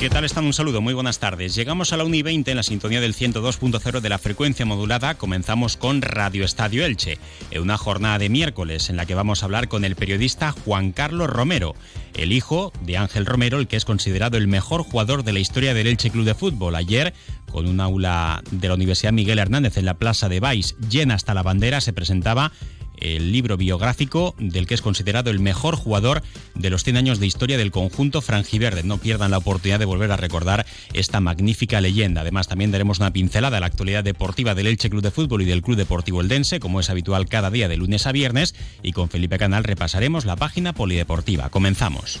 ¿Qué tal están? Un saludo, muy buenas tardes. Llegamos a la 1 y 20 en la sintonía del 102.0 de la frecuencia modulada. Comenzamos con Radio Estadio Elche, en una jornada de miércoles en la que vamos a hablar con el periodista Juan Carlos Romero, el hijo de Ángel Romero, el que es considerado el mejor jugador de la historia del Elche Club de Fútbol. Ayer, con un aula de la Universidad Miguel Hernández en la Plaza de Baix llena hasta la bandera, se presentaba el libro biográfico del que es considerado el mejor jugador de los 100 años de historia del conjunto franjiverde. No pierdan la oportunidad de volver a recordar esta magnífica leyenda. Además, también daremos una pincelada a la actualidad deportiva del Elche Club de Fútbol y del Club Deportivo Eldense, como es habitual cada día de lunes a viernes, y con Felipe Canal repasaremos la página polideportiva. Comenzamos.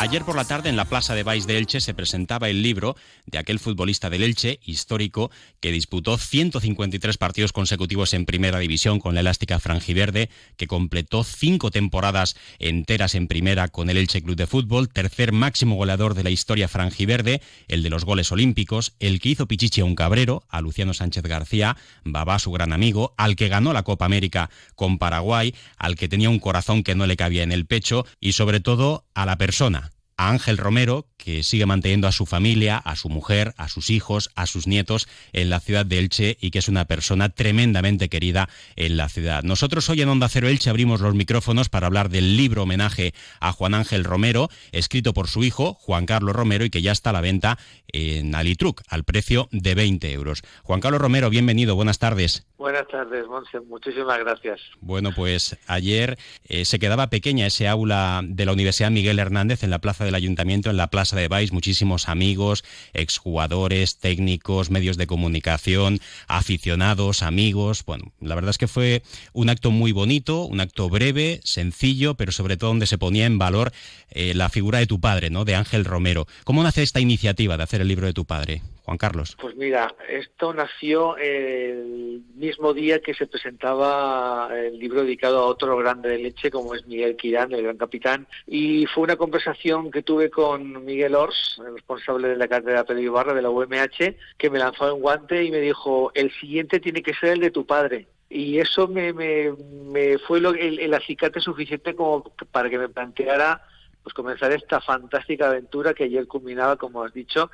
Ayer por la tarde en la Plaza de Baix de Elche se presentaba el libro de aquel futbolista del Elche, histórico, que disputó 153 partidos consecutivos en Primera División con la elástica franjiverde, que completó cinco temporadas enteras en Primera con el Elche Club de Fútbol, tercer máximo goleador de la historia franjiverde, el de los goles olímpicos, el que hizo Pichichi a un cabrero, a Luciano Sánchez García, Babá su gran amigo, al que ganó la Copa América con Paraguay, al que tenía un corazón que no le cabía en el pecho y sobre todo a la persona a Ángel Romero, que sigue manteniendo a su familia, a su mujer, a sus hijos, a sus nietos en la ciudad de Elche y que es una persona tremendamente querida en la ciudad. Nosotros hoy en Onda Cero Elche abrimos los micrófonos para hablar del libro homenaje a Juan Ángel Romero, escrito por su hijo, Juan Carlos Romero, y que ya está a la venta en Alitruc, al precio de 20 euros. Juan Carlos Romero, bienvenido, buenas tardes. Buenas tardes, Monse, muchísimas gracias. Bueno, pues ayer eh, se quedaba pequeña ese aula de la Universidad Miguel Hernández en la plaza del ayuntamiento, en la plaza de Baix, muchísimos amigos, exjugadores, técnicos, medios de comunicación, aficionados, amigos. Bueno, la verdad es que fue un acto muy bonito, un acto breve, sencillo, pero sobre todo donde se ponía en valor eh, la figura de tu padre, ¿no? De Ángel Romero. ¿Cómo nace esta iniciativa de hacer el libro de tu padre? Juan Carlos. Pues mira, esto nació el mismo día que se presentaba el libro dedicado a otro grande de leche como es Miguel Quirán, el gran capitán, y fue una conversación que tuve con Miguel Ors, el responsable de la cátedra Pedro Ibarra de la UMH, que me lanzó en guante y me dijo, el siguiente tiene que ser el de tu padre y eso me, me, me fue lo, el, el, acicate suficiente como para que me planteara pues comenzar esta fantástica aventura que ayer culminaba, como has dicho,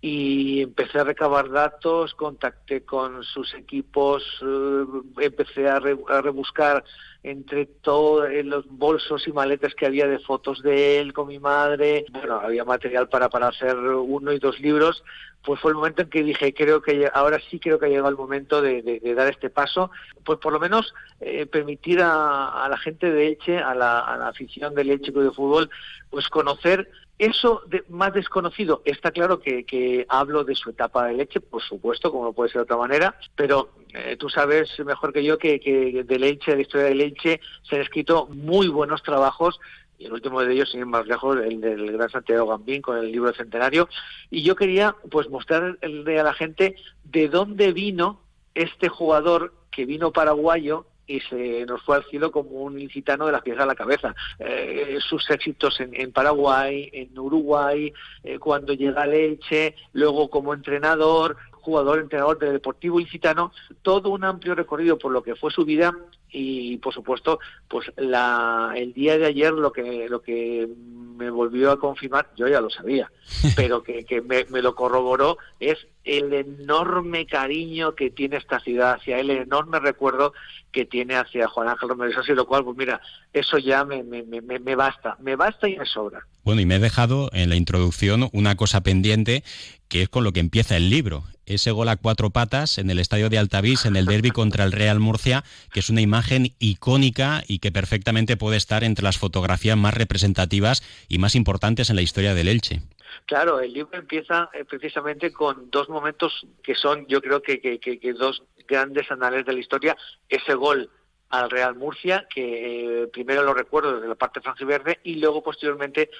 y empecé a recabar datos, contacté con sus equipos, eh, empecé a, re, a, rebuscar entre todos los bolsos y maletas que había de fotos de él con mi madre. Bueno, había material para, para hacer uno y dos libros. Pues fue el momento en que dije, creo que ahora sí creo que ha llegado el momento de, dar este paso, pues por lo menos eh, permitir a, a, la gente de Elche, a la, a la afición del Elche Club de Fútbol, pues conocer eso de, más desconocido, está claro que, hablo de su etapa de leche, por supuesto, como no puede ser de otra manera, pero eh, tú sabes mejor que yo que de leche, de la historia de leche, se han escrito muy buenos trabajos y el último de ellos, sin ir más lejos, el del gran Santiago Gambín con el libro centenario. Y yo quería pues mostrarle a la gente de dónde vino este jugador que vino paraguayo y se nos fue al cielo como un incitano de las piezas a la cabeza. Eh, sus éxitos en, en, Paraguay, en Uruguay, eh, cuando llega a Leche, luego como entrenador, jugador, entrenador del Deportivo Ilicitano, todo un amplio recorrido por lo que fue su vida y por supuesto pues la, el día de ayer lo que lo que me volvió a confirmar yo ya lo sabía pero que, que me, me, lo corroboró es el enorme cariño que tiene esta ciudad hacia él el enorme recuerdo que tiene hacia Juan Ángel Romero y lo cual pues mira eso ya me, me, me, me basta me basta y me sobra bueno y me he dejado en la introducción una cosa pendiente que es con lo que empieza el libro ese gol a cuatro patas en el estadio de Altavís, en el derby contra el Real Murcia, que es una imagen icónica y que perfectamente puede estar entre las fotografías más representativas y más importantes en la historia del Elche. Claro, el libro empieza eh, precisamente con dos momentos que son, yo creo que, que, que dos grandes anales de la historia. Ese gol al Real Murcia, que eh, primero lo recuerdo desde la parte franjiverde y luego posteriormente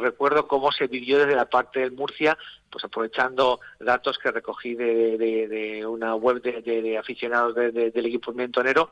recuerdo cómo se vivió desde la parte del Murcia, pues aprovechando datos que recogí de, una web de, aficionados del equipo mentonero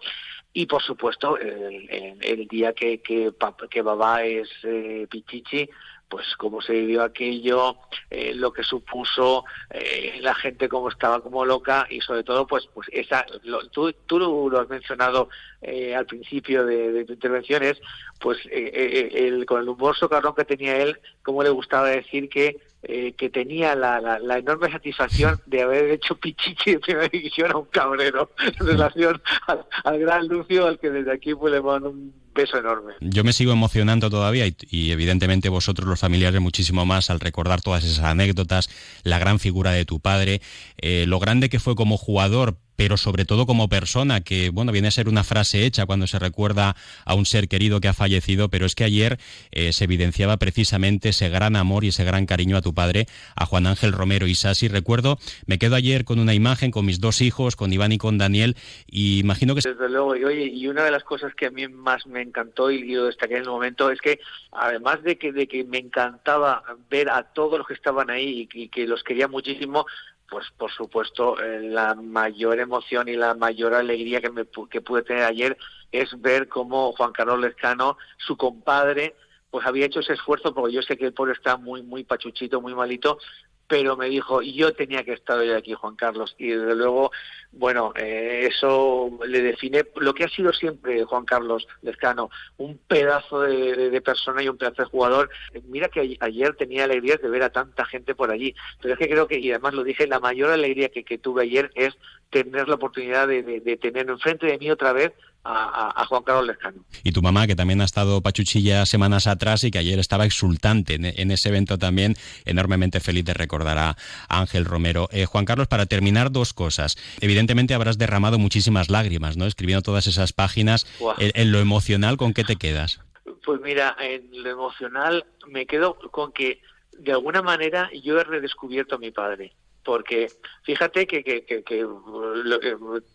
y por supuesto el, día que, que, que Babá es eh, Pichichi, pues cómo se vivió aquello, eh, lo que supuso, eh, la gente cómo estaba como loca y sobre todo pues pues esa tú, tú lo has mencionado eh, al principio de, tu intervención es pues el, con el humor socarrón que tenía él, cómo le gustaba decir que que tenía la, la, enorme satisfacción de haber hecho pichichi de primera división a un cabrero. En relación al, al gran Lucio, al que desde aquí pues le mando un peso enorme. Yo me sigo emocionando todavía y, evidentemente vosotros los familiares muchísimo más al recordar todas esas anécdotas, la gran figura de tu padre, eh, lo grande que fue como jugador, pero sobre todo como persona, que bueno, viene a ser una frase hecha cuando se recuerda a un ser querido que ha fallecido, pero es que ayer eh, se evidenciaba precisamente ese gran amor y ese gran cariño a tu padre, a Juan Ángel Romero y Sasi. Recuerdo, me quedo ayer con una imagen con mis dos hijos, con Iván y con Daniel, y imagino que... Desde luego, y oye, y una de las cosas que a mí más me encantó y yo destaqué en el momento es que, además de que, de que me encantaba ver a todos los que estaban ahí y que los quería muchísimo, pues por supuesto eh, la mayor emoción y la mayor alegría que, me, que pude tener ayer es ver cómo Juan Carlos Lezcano, su compadre, pues había hecho ese esfuerzo, porque yo sé que el pobre está muy, muy pachuchito, muy malito, pero me dijo, yo tenía que estar hoy aquí, Juan Carlos. Y desde luego, bueno, eh, eso le define lo que ha sido siempre Juan Carlos Lezcano, un pedazo de, persona y un pedazo de jugador. Mira que ayer tenía alegría de ver a tanta gente por allí, pero es que creo que, y además lo dije, la mayor alegría que, tuve ayer es tener la oportunidad de, de tener enfrente de mí otra vez a, Juan Carlos Lezcano. Y tu mamá, que también ha estado pachuchilla semanas atrás y que ayer estaba exultante en, ese evento también, enormemente feliz de recordar a Ángel Romero. Eh, Juan Carlos, para terminar, dos cosas. Evidentemente habrás derramado muchísimas lágrimas, ¿no? Escribiendo todas esas páginas. En, lo emocional, ¿con qué te quedas? Pues mira, en lo emocional me quedo con que de alguna manera yo he redescubierto a mi padre porque fíjate que, que, que, que,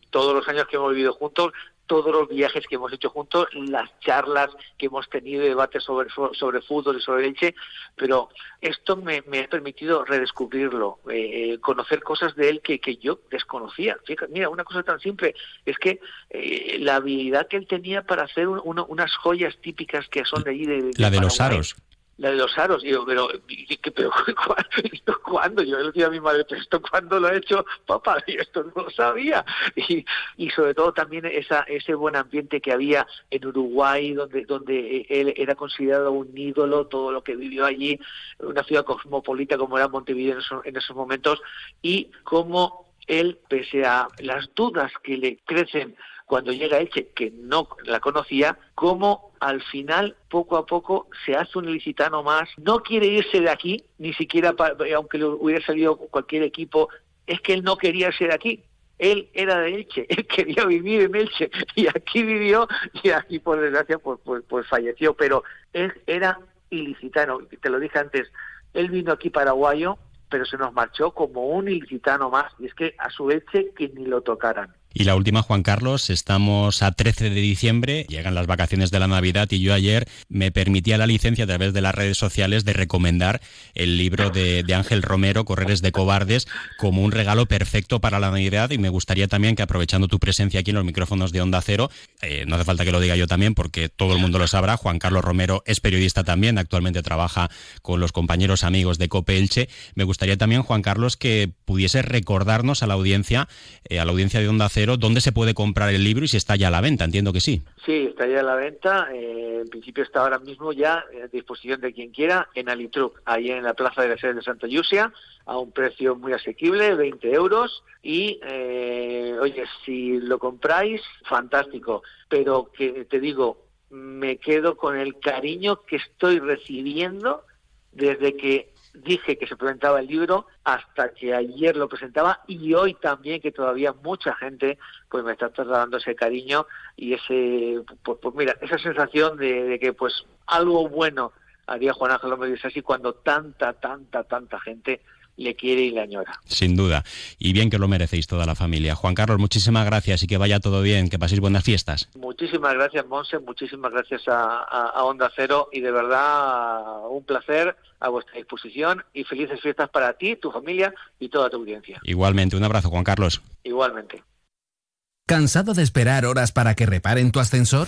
todos los años que hemos vivido juntos todos los viajes que hemos hecho juntos, las charlas que hemos tenido, debates sobre, sobre fútbol y sobre leche, pero esto me, ha permitido redescubrirlo, eh, eh, conocer cosas de él que, que yo desconocía. Fíjate, mira, una cosa tan simple es que eh, la habilidad que él tenía para hacer unas joyas típicas que son de allí. De, la de los aros la de los aros. Y yo, pero, pero ¿cuándo? Yo le decía a mi madre, pero esto cuándo lo he hecho, papá, y esto no lo sabía. Y, y sobre todo también esa, ese buen ambiente que había en Uruguay, donde, donde él era considerado un ídolo, todo lo que vivió allí, una ciudad cosmopolita como era Montevideo en en esos momentos, y cómo él, pese a las dudas que le crecen cuando llega Elche, que no la conocía, cómo al final, poco a poco, se hace un ilicitano más, no quiere irse de aquí, ni siquiera, aunque le hubiera salido cualquier equipo, es que él no quería irse de aquí, él era de Elche, él quería vivir en Elche y aquí vivió y aquí por desgracia pues, pues, pues falleció, pero él era ilicitano, te lo dije antes, él vino aquí paraguayo, pero se nos marchó como un ilicitano más y es que a su Elche que ni lo tocaran. Y la última, Juan Carlos, estamos a 13 de diciembre, llegan las vacaciones de la Navidad y yo ayer me permitía la licencia a través de las redes sociales de recomendar el libro de, Ángel Romero, Correres de Cobardes, como un regalo perfecto para la Navidad y me gustaría también que aprovechando tu presencia aquí en los micrófonos de Onda Cero, eh, no hace falta que lo diga yo también porque todo el mundo lo sabrá, Juan Carlos Romero es periodista también, actualmente trabaja con los compañeros amigos de Cope Elche. Me gustaría también, Juan Carlos, que pudiese recordarnos a la audiencia, eh, a la audiencia de Onda Cero, dónde se puede comprar el libro y si está ya a la venta, entiendo que sí. Sí, está ya a la venta, eh, en principio está ahora mismo ya a disposición de quien quiera en Alitruc, ahí en la plaza de la sede de Santa Yusia, a un precio muy asequible, 20 euros, y eh, oye, si lo compráis, fantástico, pero que te digo, me quedo con el cariño que estoy recibiendo desde que dije que se presentaba el libro hasta que ayer lo presentaba y hoy también que todavía mucha gente pues me está trasladando ese cariño y ese pues, pues mira esa sensación de, que pues algo bueno haría Juan Ángel López así cuando tanta tanta tanta gente le quiere y le añora. Sin duda. Y bien que lo merecéis toda la familia. Juan Carlos, muchísimas gracias y que vaya todo bien, que paséis buenas fiestas. Muchísimas gracias, Monse, muchísimas gracias a, Onda Cero y de verdad un placer a vuestra disposición y felices fiestas para ti, tu familia y toda tu audiencia. Igualmente, un abrazo, Juan Carlos. Igualmente. ¿Cansado de esperar horas para que reparen tu ascensor?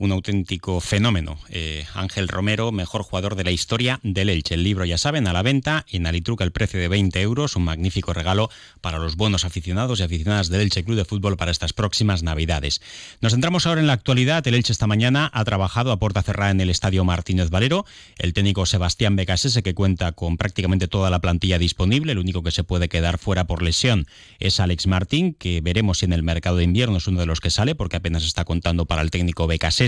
un auténtico fenómeno. Eh, Ángel Romero, mejor jugador de la historia del Elche. El libro, ya saben, a la venta en Alitruca el precio de 20 euros, un magnífico regalo para los buenos aficionados y aficionadas del Elche Club de Fútbol para estas próximas Navidades. Nos centramos ahora en la actualidad. El Elche esta mañana ha trabajado a puerta cerrada en el Estadio Martínez Valero. El técnico Sebastián Becasese, que cuenta con prácticamente toda la plantilla disponible, el único que se puede quedar fuera por lesión es Alex Martín, que veremos si en el mercado de invierno es uno de los que sale, porque apenas está contando para el técnico Becasese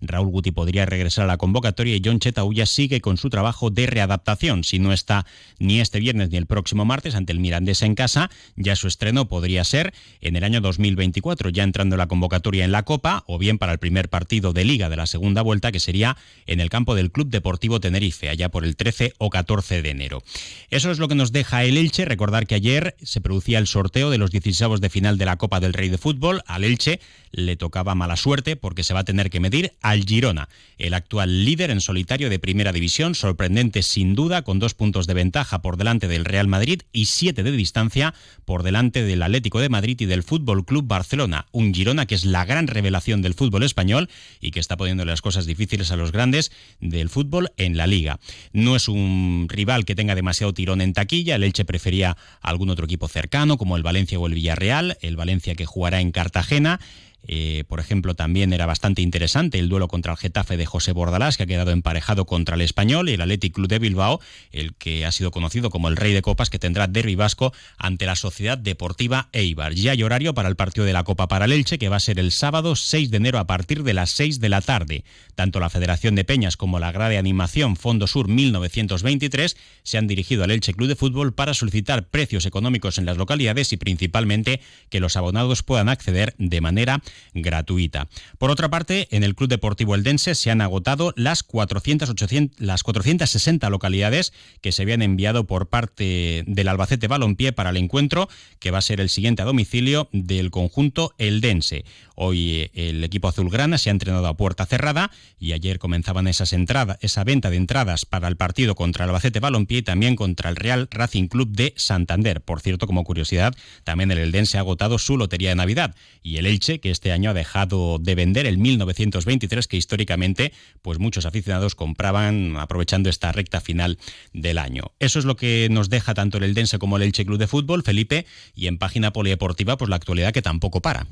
Raúl Guti podría regresar a la convocatoria y John Chetauya sigue con su trabajo de readaptación. Si no está ni este viernes ni el próximo martes ante el Mirandés en casa, ya su estreno podría ser en el año 2024, ya entrando en la convocatoria en la Copa o bien para el primer partido de Liga de la segunda vuelta, que sería en el campo del Club Deportivo Tenerife, allá por el 13 o 14 de enero. Eso es lo que nos deja el Elche. Recordar que ayer se producía el sorteo de los 16 de final de la Copa del Rey de Fútbol. Al Elche le tocaba mala suerte porque se va a tener que medir al Girona, el actual líder en solitario de Primera División, sorprendente sin duda, con dos puntos de ventaja por delante del Real Madrid y siete de distancia por delante del Atlético de Madrid y del Fútbol Club Barcelona. Un Girona que es la gran revelación del fútbol español y que está poniendo las cosas difíciles a los grandes del fútbol en la liga. No es un rival que tenga demasiado tirón en taquilla, el Elche prefería algún otro equipo cercano como el Valencia o el Villarreal, el Valencia que jugará en Cartagena eh, por ejemplo, también era bastante interesante el duelo contra el Getafe de José Bordalás, que ha quedado emparejado contra el Español, y el Athletic Club de Bilbao, el que ha sido conocido como el Rey de Copas, que tendrá derbi vasco ante la Sociedad Deportiva Eibar. Ya hay horario para el partido de la Copa para el Elche, que va a ser el sábado 6 de enero a partir de las 6 de la tarde. Tanto la Federación de Peñas como la Grade Animación Fondo Sur 1923 se han dirigido al Elche Club de Fútbol para solicitar precios económicos en las localidades y principalmente que los abonados puedan acceder de manera gratuita. Por otra parte, en el Club Deportivo Eldense se han agotado las, 400, las 460 localidades que se habían enviado por parte del Albacete Balompié para el encuentro, que va a ser el siguiente a domicilio del conjunto Eldense. Hoy eh, el equipo azulgrana se ha entrenado a puerta cerrada y ayer comenzaban esas entradas, esa venta de entradas para el partido contra el Albacete Balompié y también contra el Real Racing Club de Santander. Por cierto, como curiosidad, también el Eldense ha agotado su lotería de Navidad y el Elche, que este año ha dejado de vender el 1923 que históricamente pues muchos aficionados compraban aprovechando esta recta final del año. Eso es lo que nos deja tanto el Eldense como el Elche Club de Fútbol, Felipe, y en página polideportiva pues la actualidad que tampoco para.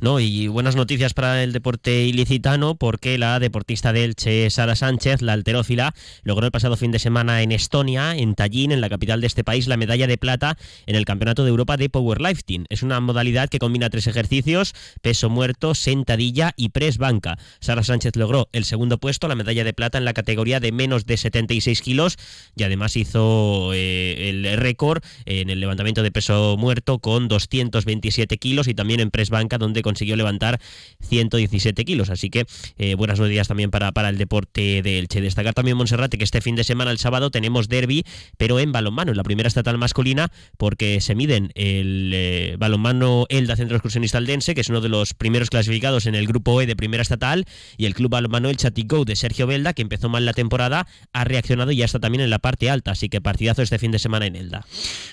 No, y buenas noticias para el deporte ilicitano porque la deportista del Che Sara Sánchez, la alterófila, logró el pasado fin de semana en Estonia, en Tallinn, en la capital de este país, la medalla de plata en el Campeonato de Europa de Powerlifting. Es una modalidad que combina tres ejercicios, peso muerto, sentadilla y press banca. Sara Sánchez logró el segundo puesto, la medalla de plata en la categoría de menos de 76 kilos y además hizo eh, el récord en el levantamiento de peso muerto con 227 kilos y también en press banca donde consiguió levantar 117 kilos. Así que eh, buenas noticias también para, para el deporte de Elche. Destacar también Monserrate que este fin de semana, el sábado, tenemos derby, pero en balonmano, en la primera estatal masculina, porque se miden el eh, balonmano Elda Centro Excursionista Aldense, que es uno de los primeros clasificados en el grupo E de primera estatal, y el club balonmano El Chatico de Sergio Belda, que empezó mal la temporada, ha reaccionado y ya está también en la parte alta, así que partidazo este fin de semana en Elda.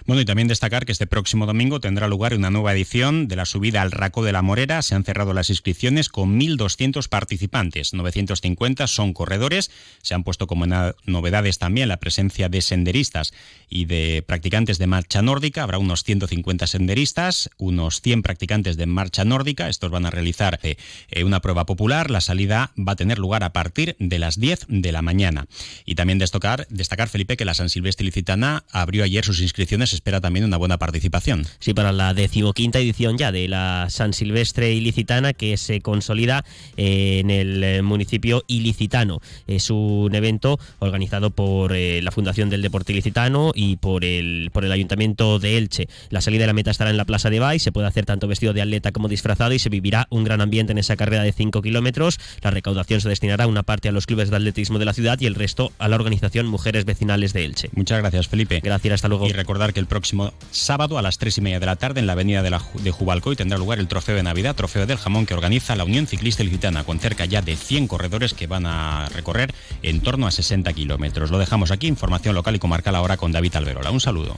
Bueno, y también destacar que este próximo domingo tendrá lugar una nueva edición de la subida al Raco de la Morera. Se han cerrado las inscripciones con 1.200 participantes. 950 son corredores. Se han puesto como novedades también la presencia de senderistas y de practicantes de marcha nórdica. Habrá unos 150 senderistas, unos 100 practicantes de marcha nórdica. Estos van a realizar eh, una prueba popular. La salida va a tener lugar a partir de las 10 de la mañana. Y también destacar, destacar Felipe, que la San Silvestre Licitana abrió ayer sus inscripciones. Espera también una buena participación. Sí, para la decimoquinta edición ya de la San Silvestre Ilicitana que se consolida eh, en el eh, municipio ilicitano. Es un evento organizado por la Fundación del Deporte Ilicitano y por el, por el Ayuntamiento de Elche. La salida de la meta estará en la Plaza de Bay, se puede hacer tanto vestido de atleta como disfrazado y se vivirá un gran ambiente en esa carrera de 5 kilómetros. La recaudación se destinará una parte a los clubes de atletismo de la ciudad y el resto a la organización Mujeres Vecinales de Elche. Muchas gracias, Felipe. Gracias, hasta luego. Y recordar que el próximo sábado a las 3 y media de la tarde en la avenida de, la, de Jubalcoy tendrá lugar el trofeo de Navidad, trofeo del jamón que organiza la Unión Ciclista Ilicitana, con cerca ya de 100 corredores que van a recorrer en torno a 60 kilómetros. Lo dejamos aquí, información local y comarcal ahora con David Alberola. Un saludo.